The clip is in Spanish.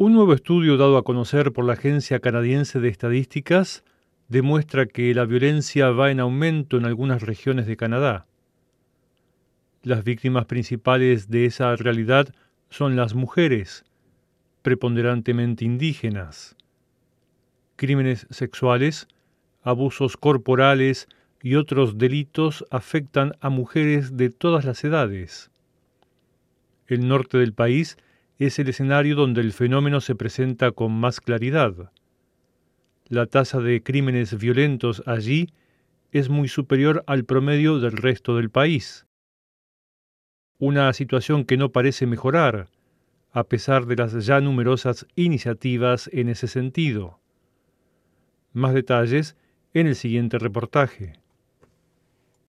Un nuevo estudio dado a conocer por la Agencia Canadiense de Estadísticas demuestra que la violencia va en aumento en algunas regiones de Canadá. Las víctimas principales de esa realidad son las mujeres, preponderantemente indígenas. Crímenes sexuales, abusos corporales y otros delitos afectan a mujeres de todas las edades. El norte del país es el escenario donde el fenómeno se presenta con más claridad. La tasa de crímenes violentos allí es muy superior al promedio del resto del país. Una situación que no parece mejorar, a pesar de las ya numerosas iniciativas en ese sentido. Más detalles en el siguiente reportaje.